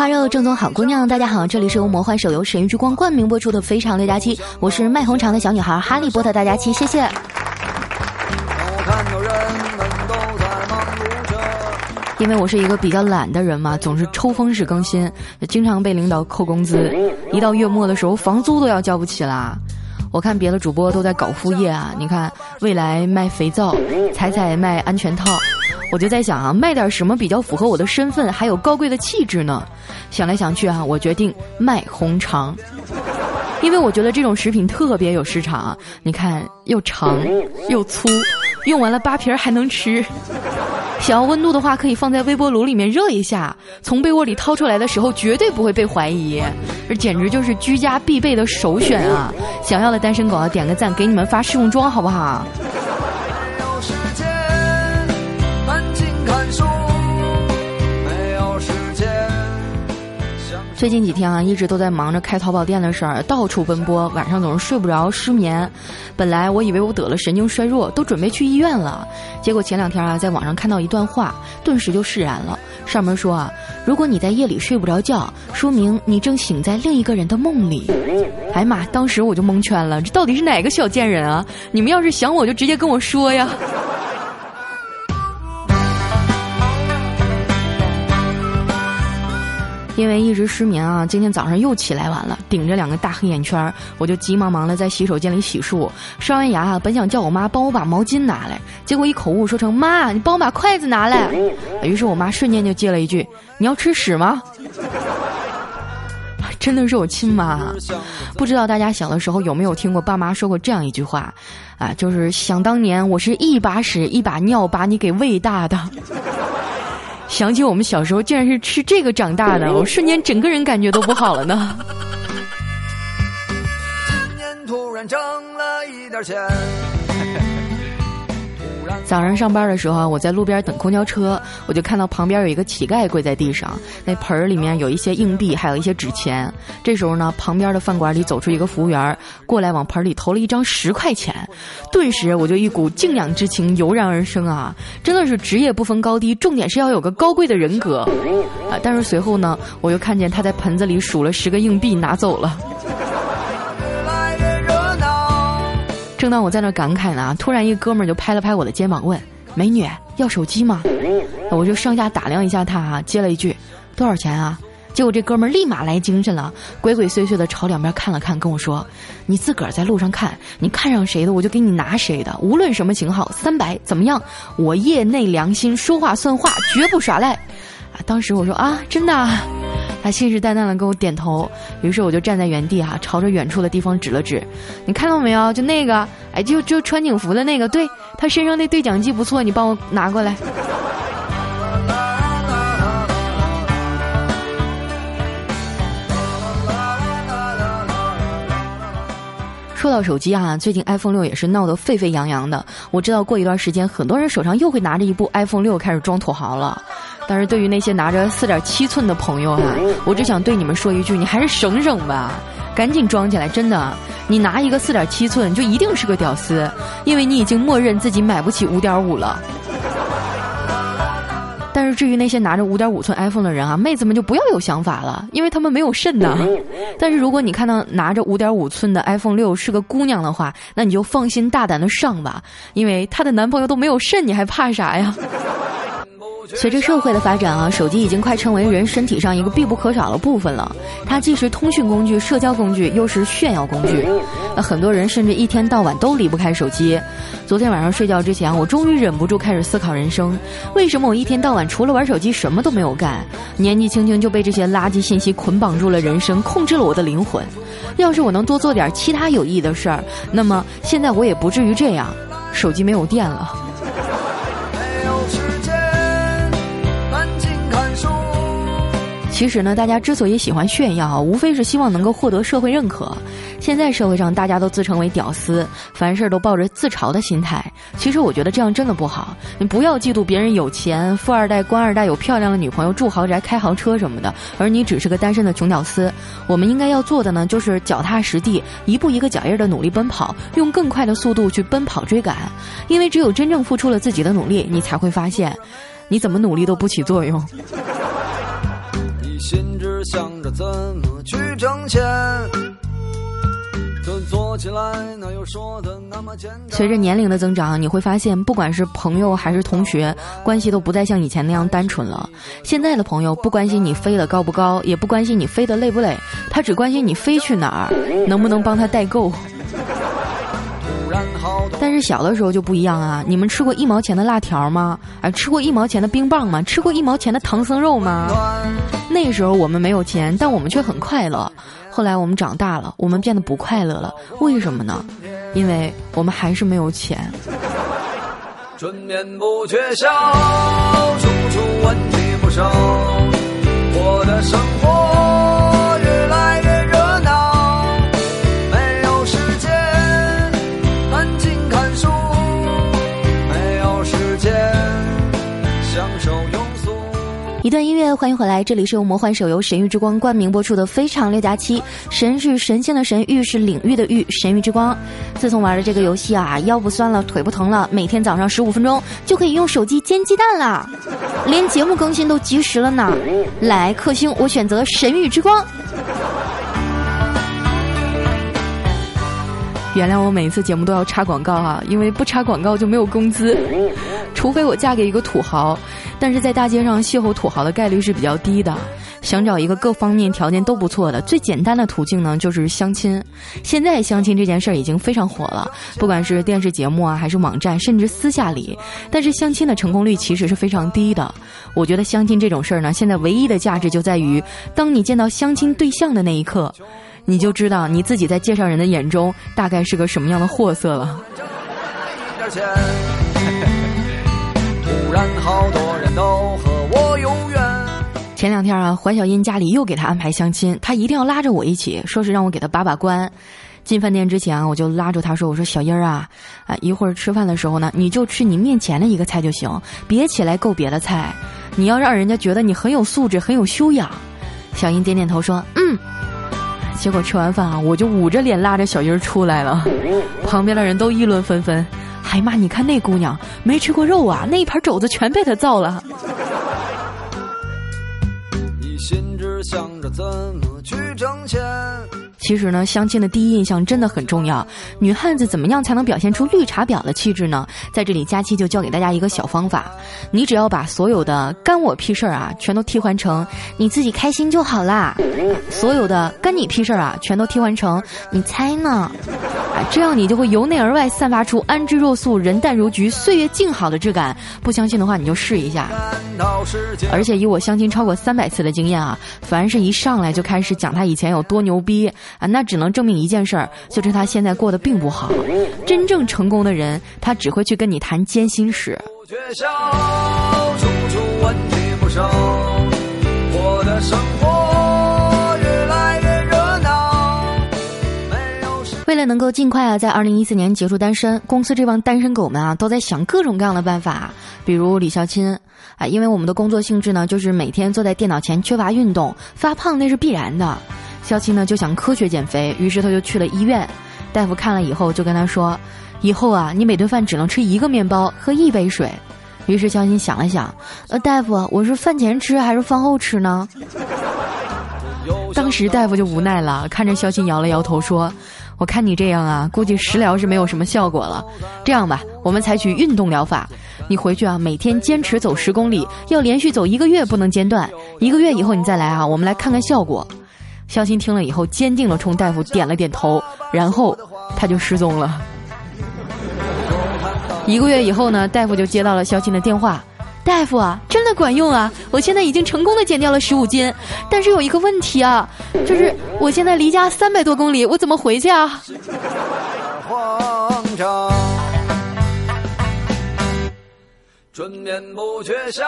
花肉，正宗好姑娘。大家好，这里是由魔幻手游《神域之光》冠名播出的《非常六加七》，我是卖红肠的小女孩哈利波特大家七，谢谢。因为我是一个比较懒的人嘛，总是抽风式更新，经常被领导扣工资。一到月末的时候，房租都要交不起啦。我看别的主播都在搞副业啊，你看未来卖肥皂，彩彩卖安全套。我就在想啊，卖点什么比较符合我的身份，还有高贵的气质呢？想来想去啊，我决定卖红肠，因为我觉得这种食品特别有市场。你看，又长又粗，用完了扒皮还能吃。想要温度的话，可以放在微波炉里面热一下，从被窝里掏出来的时候绝对不会被怀疑。这简直就是居家必备的首选啊！想要的单身狗啊点个赞，给你们发试用装好不好？最近几天啊，一直都在忙着开淘宝店的事儿，到处奔波，晚上总是睡不着，失眠。本来我以为我得了神经衰弱，都准备去医院了。结果前两天啊，在网上看到一段话，顿时就释然了。上面说啊，如果你在夜里睡不着觉，说明你正醒在另一个人的梦里。哎妈，当时我就蒙圈了，这到底是哪个小贱人啊？你们要是想我，就直接跟我说呀。因为一直失眠啊，今天早上又起来晚了，顶着两个大黑眼圈，我就急忙忙的在洗手间里洗漱。刷完牙啊，本想叫我妈帮我把毛巾拿来，结果一口误说成妈，你帮我把筷子拿来。于是我妈瞬间就接了一句：“你要吃屎吗？” 真的是我亲妈。不知道大家小的时候有没有听过爸妈说过这样一句话，啊，就是想当年我是一把屎一把尿把你给喂大的。想起我们小时候竟然是吃这个长大的，我瞬间整个人感觉都不好了呢。今年突然挣了一点钱。早上上班的时候，我在路边等公交车，我就看到旁边有一个乞丐跪在地上，那盆儿里面有一些硬币，还有一些纸钱。这时候呢，旁边的饭馆里走出一个服务员，过来往盆里投了一张十块钱，顿时我就一股敬仰之情油然而生啊！真的是职业不分高低，重点是要有个高贵的人格啊！但是随后呢，我又看见他在盆子里数了十个硬币拿走了。正当我在那感慨呢，突然一哥们儿就拍了拍我的肩膀，问：“美女，要手机吗？”我就上下打量一下他啊，接了一句：“多少钱啊？”结果这哥们儿立马来精神了，鬼鬼祟祟的朝两边看了看，跟我说：“你自个儿在路上看，你看上谁的我就给你拿谁的，无论什么型号，三百怎么样？我业内良心，说话算话，绝不耍赖。”啊，当时我说：“啊，真的。”他信誓旦旦的跟我点头，于是我就站在原地哈，朝着远处的地方指了指，你看到没有？就那个，哎，就就穿警服的那个，对他身上那对讲机不错，你帮我拿过来。说到手机啊，最近 iPhone 六也是闹得沸沸扬扬的。我知道过一段时间，很多人手上又会拿着一部 iPhone 六开始装土豪了。但是对于那些拿着四点七寸的朋友哈，我只想对你们说一句：你还是省省吧，赶紧装起来！真的，你拿一个四点七寸就一定是个屌丝，因为你已经默认自己买不起五点五了。但是至于那些拿着五点五寸 iPhone 的人啊，妹子们就不要有想法了，因为他们没有肾呐。但是如果你看到拿着五点五寸的 iPhone 六是个姑娘的话，那你就放心大胆的上吧，因为她的男朋友都没有肾，你还怕啥呀？随着社会的发展啊，手机已经快成为人身体上一个必不可少的部分了。它既是通讯工具、社交工具，又是炫耀工具。那很多人甚至一天到晚都离不开手机。昨天晚上睡觉之前，我终于忍不住开始思考人生：为什么我一天到晚除了玩手机什么都没有干？年纪轻轻就被这些垃圾信息捆绑住了人生，控制了我的灵魂。要是我能多做点其他有意义的事儿，那么现在我也不至于这样。手机没有电了。其实呢，大家之所以喜欢炫耀，无非是希望能够获得社会认可。现在社会上大家都自称为屌丝，凡事都抱着自嘲的心态。其实我觉得这样真的不好。你不要嫉妒别人有钱，富二代、官二代有漂亮的女朋友，住豪宅、开豪车什么的，而你只是个单身的穷屌丝。我们应该要做的呢，就是脚踏实地，一步一个脚印的努力奔跑，用更快的速度去奔跑追赶。因为只有真正付出了自己的努力，你才会发现，你怎么努力都不起作用。你心只想着怎么去挣钱。随着年龄的增长，你会发现，不管是朋友还是同学，关系都不再像以前那样单纯了。现在的朋友不关心你飞得高不高，也不关心你飞得累不累，他只关心你飞去哪儿，能不能帮他代购。但是小的时候就不一样啊！你们吃过一毛钱的辣条吗？啊，吃过一毛钱的冰棒吗？吃过一毛钱的唐僧肉吗？那时候我们没有钱，但我们却很快乐。后来我们长大了，我们变得不快乐了，为什么呢？因为我们还是没有钱。春眠不觉晓，处处问题不少，我的生活一段音乐，欢迎回来，这里是由魔幻手游《神域之光》冠名播出的《非常六加七》，神是神仙的神，域是领域的域，神域之光。自从玩了这个游戏啊，腰不酸了，腿不疼了，每天早上十五分钟就可以用手机煎鸡蛋了，连节目更新都及时了呢。来，克星，我选择神域之光。原谅我每一次节目都要插广告哈，因为不插广告就没有工资，除非我嫁给一个土豪，但是在大街上邂逅土豪的概率是比较低的。想找一个各方面条件都不错的，最简单的途径呢就是相亲。现在相亲这件事儿已经非常火了，不管是电视节目啊，还是网站，甚至私下里，但是相亲的成功率其实是非常低的。我觉得相亲这种事儿呢，现在唯一的价值就在于，当你见到相亲对象的那一刻。你就知道你自己在介绍人的眼中大概是个什么样的货色了。前两天啊，怀小英家里又给他安排相亲，他一定要拉着我一起，说是让我给他把把关。进饭店之前啊，我就拉住他说：“我说小英儿啊，啊一会儿吃饭的时候呢，你就吃你面前的一个菜就行，别起来够别的菜。你要让人家觉得你很有素质、很有修养。”小英点点头说：“嗯。”结果吃完饭啊，我就捂着脸拉着小英出来了，旁边的人都议论纷纷，还骂你看那姑娘没吃过肉啊，那一盘肘子全被她造了。一心只想着怎么去挣钱。其实呢，相亲的第一印象真的很重要。女汉子怎么样才能表现出绿茶婊的气质呢？在这里，佳期就教给大家一个小方法：你只要把所有的“干我屁事儿”啊，全都替换成“你自己开心就好啦”；所有的“干你屁事儿”啊，全都替换成“你猜呢”。这样你就会由内而外散发出安之若素、人淡如菊、岁月静好的质感。不相信的话，你就试一下。而且以我相亲超过三百次的经验啊，凡是一上来就开始讲他以前有多牛逼。啊，那只能证明一件事儿，就是他现在过得并不好。真正成功的人，他只会去跟你谈艰辛史。为了能够尽快啊，在二零一四年结束单身，公司这帮单身狗们啊，都在想各种各样的办法。比如李孝钦啊，因为我们的工作性质呢，就是每天坐在电脑前，缺乏运动，发胖那是必然的。肖七呢就想科学减肥，于是他就去了医院。大夫看了以后就跟他说：“以后啊，你每顿饭只能吃一个面包，喝一杯水。”于是肖鑫想了想：“呃，大夫，我是饭前吃还是饭后吃呢？” 当时大夫就无奈了，看着肖鑫摇了摇头说：“我看你这样啊，估计食疗是没有什么效果了。这样吧，我们采取运动疗法。你回去啊，每天坚持走十公里，要连续走一个月，不能间断。一个月以后你再来啊，我们来看看效果。”肖鑫听了以后，坚定的冲大夫点了点头，然后他就失踪了。一个月以后呢，大夫就接到了肖鑫的电话：“大夫啊，真的管用啊！我现在已经成功的减掉了十五斤，但是有一个问题啊，就是我现在离家三百多公里，我怎么回去啊？”春眠不觉晓。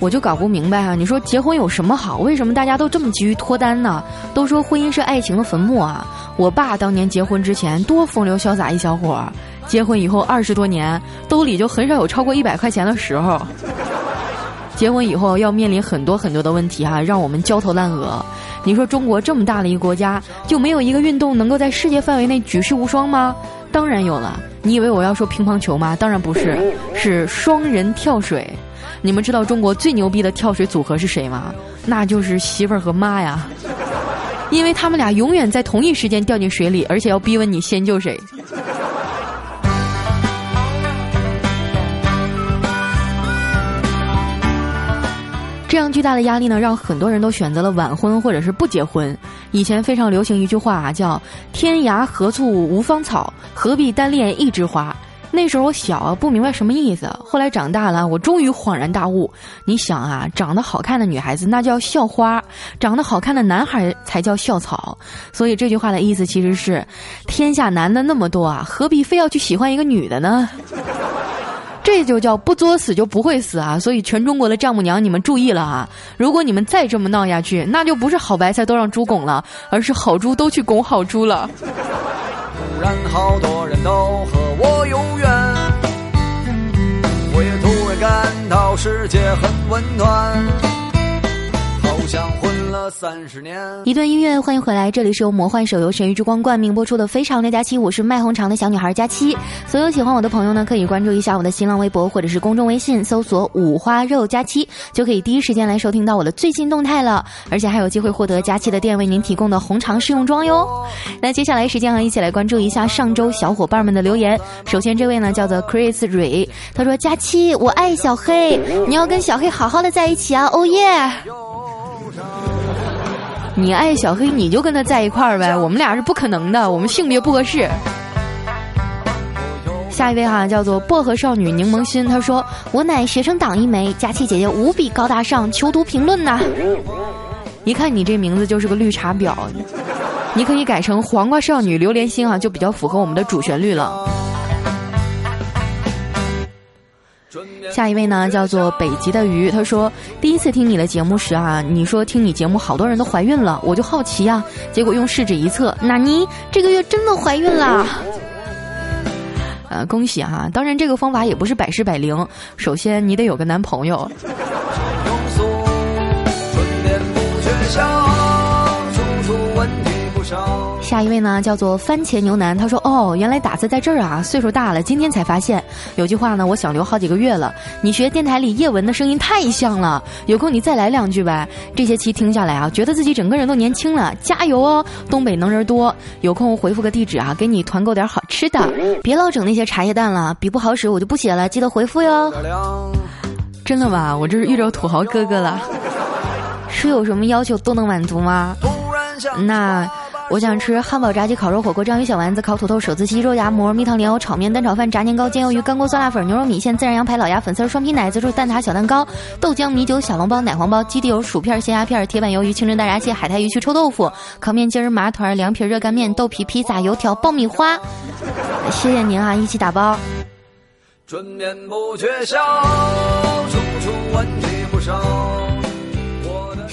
我就搞不明白啊！你说结婚有什么好？为什么大家都这么急于脱单呢？都说婚姻是爱情的坟墓啊！我爸当年结婚之前多风流潇洒一小伙儿，结婚以后二十多年，兜里就很少有超过一百块钱的时候。结婚以后要面临很多很多的问题哈，让我们焦头烂额。你说中国这么大的一个国家，就没有一个运动能够在世界范围内举世无双吗？当然有了。你以为我要说乒乓球吗？当然不是，是双人跳水。你们知道中国最牛逼的跳水组合是谁吗？那就是媳妇儿和妈呀，因为他们俩永远在同一时间掉进水里，而且要逼问你先救谁。这样巨大的压力呢，让很多人都选择了晚婚或者是不结婚。以前非常流行一句话啊，叫“天涯何处无芳草，何必单恋一枝花”。那时候我小啊，不明白什么意思。后来长大了，我终于恍然大悟。你想啊，长得好看的女孩子那叫校花，长得好看的男孩才叫校草。所以这句话的意思其实是：天下男的那么多啊，何必非要去喜欢一个女的呢？这就叫不作死就不会死啊！所以全中国的丈母娘，你们注意了啊！如果你们再这么闹下去，那就不是好白菜都让猪拱了，而是好猪都去拱好猪了。突 然好多人都和我有缘，我也突然感到世界很温暖，三十年。一段音乐，欢迎回来，这里是由魔幻手游《神域之光》冠名播出的《非常六加七》，我是卖红肠的小女孩佳期。所有喜欢我的朋友呢，可以关注一下我的新浪微博或者是公众微信，搜索“五花肉佳期”，就可以第一时间来收听到我的最新动态了，而且还有机会获得佳期的店为您提供的红肠试用装哟。那接下来时间啊，一起来关注一下上周小伙伴们的留言。首先这位呢叫做 Chris 蕊，他说：“佳期，我爱小黑，你要跟小黑好好的在一起啊，哦耶！”你爱小黑，你就跟他在一块儿呗，我们俩是不可能的，我们性别不合适。下一位哈叫做薄荷少女柠檬心，她说：“我乃学生党一枚，佳琪姐姐无比高大上，求读评论呐。”一看你这名字就是个绿茶婊，你可以改成黄瓜少女榴莲心啊，就比较符合我们的主旋律了。下一位呢，叫做北极的鱼。他说，第一次听你的节目时啊，你说听你节目好多人都怀孕了，我就好奇呀。结果用试纸一测，纳尼？这个月真的怀孕了。呃，恭喜哈！当然，这个方法也不是百试百灵。首先，你得有个男朋友。下一位呢，叫做番茄牛腩。他说：“哦，原来打字在这儿啊！岁数大了，今天才发现。有句话呢，我想留好几个月了。你学电台里叶文的声音太像了，有空你再来两句呗。这些期听下来啊，觉得自己整个人都年轻了。加油哦，东北能人多。有空回复个地址啊，给你团购点好吃的。别老整那些茶叶蛋了，笔不好使我就不写了，记得回复哟。真的吧？我这是遇着土豪哥哥了。是有什么要求都能满足吗？那。”我想吃汉堡、炸鸡、烤肉、火锅、章鱼小丸子、烤土豆、手撕鸡、肉夹馍、蜜糖莲藕、炒面、蛋炒饭、炸年糕、煎鱿鱼、干锅酸辣粉、牛肉米线、孜然羊排、老鸭粉丝、双皮奶自助蛋挞、小蛋糕、豆浆、米酒、小笼包、奶黄包、基地油、薯片、咸鸭片、铁板鱿鱼、清蒸大闸蟹、海苔鱼须、臭豆腐、烤面筋、麻团、凉皮、热干面、豆皮、披萨、油条、爆米花。谢谢您啊，一起打包。春眠不觉晓，处处问题不少。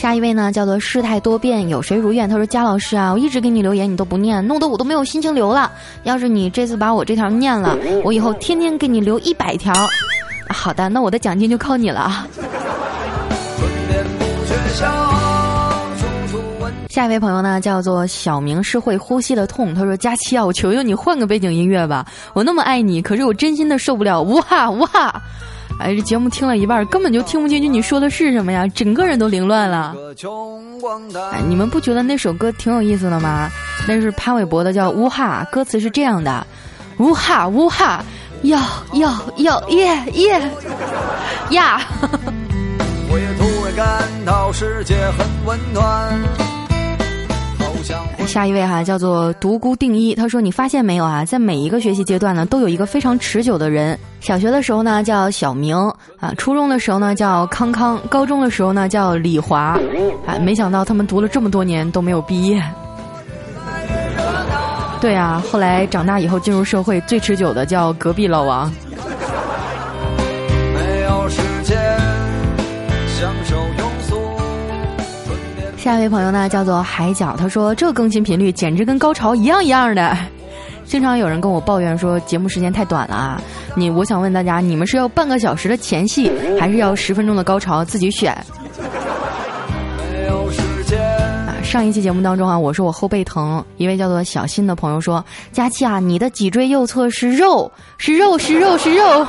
下一位呢，叫做世态多变，有谁如愿？他说：“佳老师啊，我一直给你留言，你都不念，弄得我都没有心情留了。要是你这次把我这条念了，我以后天天给你留一百条。好的，那我的奖金就靠你了啊。”下一位朋友呢，叫做小明是会呼吸的痛。他说：“佳期啊，我求求你换个背景音乐吧，我那么爱你，可是我真心的受不了。”呜哈呜哈。哎，这节目听了一半，根本就听不进去你说的是什么呀？整个人都凌乱了。哎，你们不觉得那首歌挺有意思的吗？那是潘玮柏的，叫《呜哈》，歌词是这样的：呜哈呜哈，要要要耶耶呀！我也突然感到世界很温暖。下一位哈叫做独孤定一，他说：“你发现没有啊，在每一个学习阶段呢，都有一个非常持久的人。小学的时候呢叫小明啊，初中的时候呢叫康康，高中的时候呢叫李华，啊，没想到他们读了这么多年都没有毕业。对啊，后来长大以后进入社会最持久的叫隔壁老王。”下一位朋友呢，叫做海角，他说这更新频率简直跟高潮一样一样的。经常有人跟我抱怨说节目时间太短了啊！你，我想问大家，你们是要半个小时的前戏，还是要十分钟的高潮？自己选。啊，上一期节目当中啊，我说我后背疼，一位叫做小新的朋友说：“佳琪啊，你的脊椎右侧是肉，是肉，是肉，是肉。”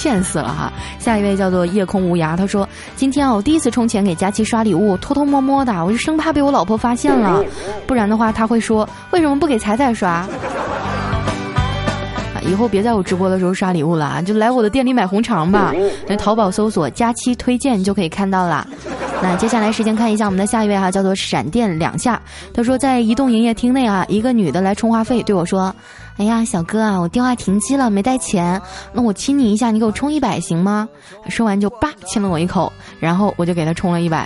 贱死了哈！下一位叫做夜空无涯，他说：“今天啊，我第一次充钱给佳琪刷礼物，偷偷摸摸的，我就生怕被我老婆发现了，不然的话他会说为什么不给彩彩刷？以后别在我直播的时候刷礼物了，就来我的店里买红肠吧。那淘宝搜索‘佳期推荐’就可以看到了。那接下来时间看一下我们的下一位哈，叫做闪电两下，他说在移动营业厅内啊，一个女的来充话费，对我说。”哎呀，小哥啊，我电话停机了，没带钱，那我亲你一下，你给我充一百行吗？说完就叭亲了我一口，然后我就给他充了一百。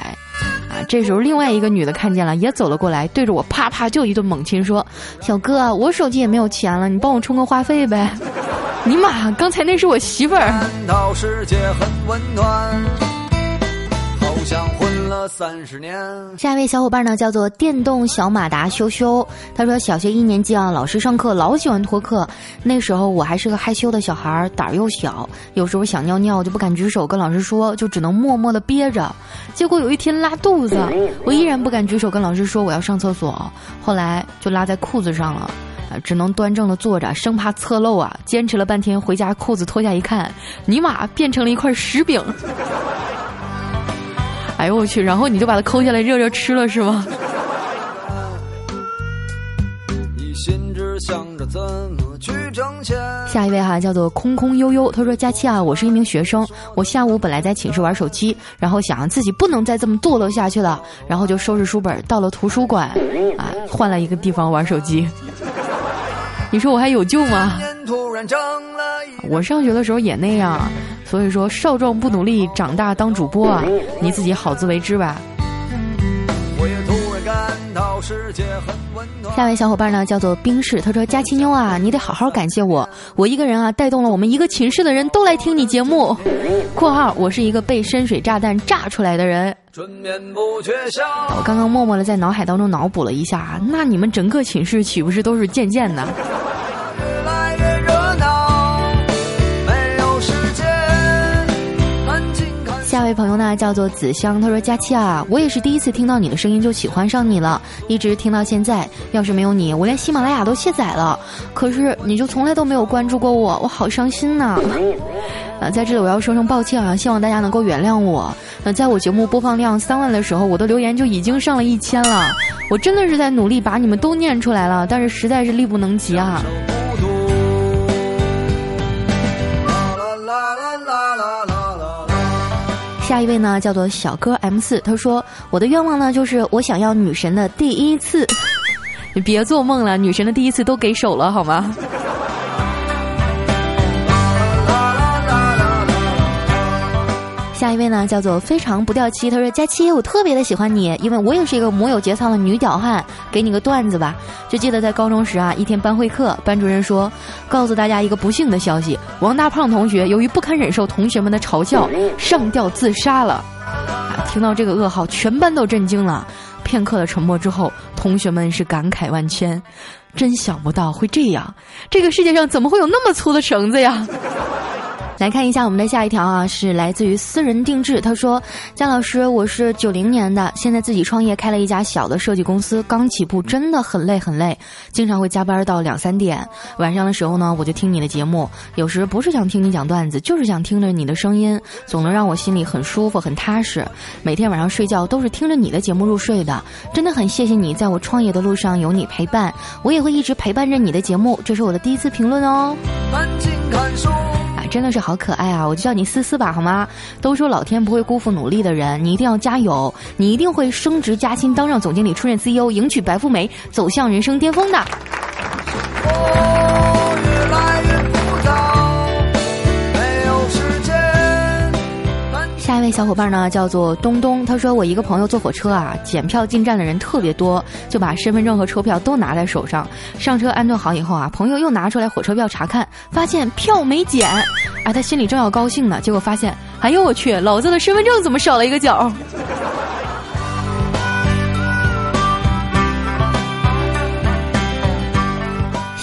啊，这时候另外一个女的看见了，也走了过来，对着我啪啪就一顿猛亲，说：“小哥，我手机也没有钱了，你帮我充个话费呗。” 尼玛，刚才那是我媳妇儿。了三十年。下一位小伙伴呢，叫做电动小马达羞羞。他说，小学一年级啊，老师上课老喜欢拖课。那时候我还是个害羞的小孩，胆儿又小，有时候想尿尿就不敢举手跟老师说，就只能默默的憋着。结果有一天拉肚子，我依然不敢举手跟老师说我要上厕所。后来就拉在裤子上了，只能端正的坐着，生怕侧漏啊。坚持了半天，回家裤子脱下一看，尼玛变成了一块石饼。哎呦我去！然后你就把它抠下来热热吃了是吗？下一位哈叫做空空悠悠，他说：“佳期啊，我是一名学生，我下午本来在寝室玩手机，然后想自己不能再这么堕落下去了，然后就收拾书本到了图书馆，啊，换了一个地方玩手机。你说我还有救吗？我上学的时候也那样。”所以说，少壮不努力，长大当主播啊！你自己好自为之吧。下位小伙伴呢，叫做冰室，他说：“佳期妞啊，你得好好感谢我，我一个人啊，带动了我们一个寝室的人都来听你节目。”（括号我是一个被深水炸弹炸出来的人。）我刚刚默默的在脑海当中脑补了一下，那你们整个寝室岂不是都是贱贱的？位朋友呢叫做子香，他说：“佳期啊，我也是第一次听到你的声音就喜欢上你了，一直听到现在。要是没有你，我连喜马拉雅都卸载了。可是你就从来都没有关注过我，我好伤心呐！啊，在这里我要说声抱歉啊，希望大家能够原谅我。那在我节目播放量三万的时候，我的留言就已经上了一千了。我真的是在努力把你们都念出来了，但是实在是力不能及啊。”下一位呢，叫做小哥 M 四，他说：“我的愿望呢，就是我想要女神的第一次。你别做梦了，女神的第一次都给手了，好吗？”下一位呢，叫做非常不掉漆。他说：“佳期，我特别的喜欢你，因为我也是一个母有节操的女屌汉。给你个段子吧，就记得在高中时啊，一天班会课，班主任说，告诉大家一个不幸的消息：王大胖同学由于不堪忍受同学们的嘲笑，上吊自杀了。啊，听到这个噩耗，全班都震惊了。片刻的沉默之后，同学们是感慨万千，真想不到会这样。这个世界上怎么会有那么粗的绳子呀？”来看一下我们的下一条啊，是来自于私人定制。他说：“姜老师，我是九零年的，现在自己创业开了一家小的设计公司，刚起步，真的很累很累，经常会加班到两三点。晚上的时候呢，我就听你的节目，有时不是想听你讲段子，就是想听着你的声音，总能让我心里很舒服很踏实。每天晚上睡觉都是听着你的节目入睡的，真的很谢谢你，在我创业的路上有你陪伴，我也会一直陪伴着你的节目。这是我的第一次评论哦。”真的是好可爱啊！我就叫你思思吧，好吗？都说老天不会辜负努力的人，你一定要加油，你一定会升职加薪，当上总经理，出任 CEO，迎娶白富美，走向人生巅峰的。那小伙伴呢，叫做东东。他说：“我一个朋友坐火车啊，检票进站的人特别多，就把身份证和车票都拿在手上。上车安顿好以后啊，朋友又拿出来火车票查看，发现票没检。哎，他心里正要高兴呢，结果发现哎呦我去，老子的身份证怎么少了一个角？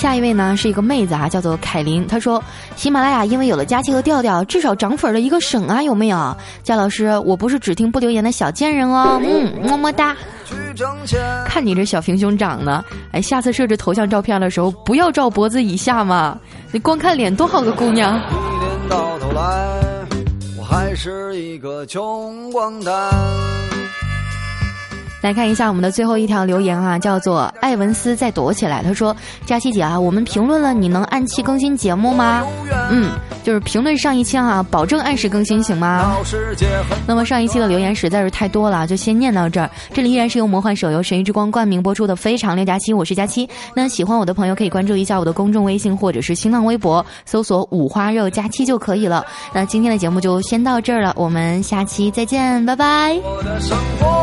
下一位呢是一个妹子啊，叫做凯琳。她说：“喜马拉雅因为有了佳期和调调，至少涨粉了一个省啊，有没有？”佳老师，我不是只听不留言的小贱人哦，嗯，么么哒。看你这小平胸长的，哎，下次设置头像照片的时候不要照脖子以下嘛，你光看脸多好个姑娘。一年到头来，我还是一个穷光蛋。来看一下我们的最后一条留言啊，叫做艾文斯在躲起来。他说：“佳琪姐啊，我们评论了，你能按期更新节目吗？”嗯，就是评论上一期啊，保证按时更新，行吗？那么上一期的留言实在是太多了，就先念到这儿。这里依然是由魔幻手游《神域之光》冠名播出的《非常六加七》，我是佳期。那喜欢我的朋友可以关注一下我的公众微信或者是新浪微博，搜索“五花肉佳期”就可以了。那今天的节目就先到这儿了，我们下期再见，拜拜。我的生活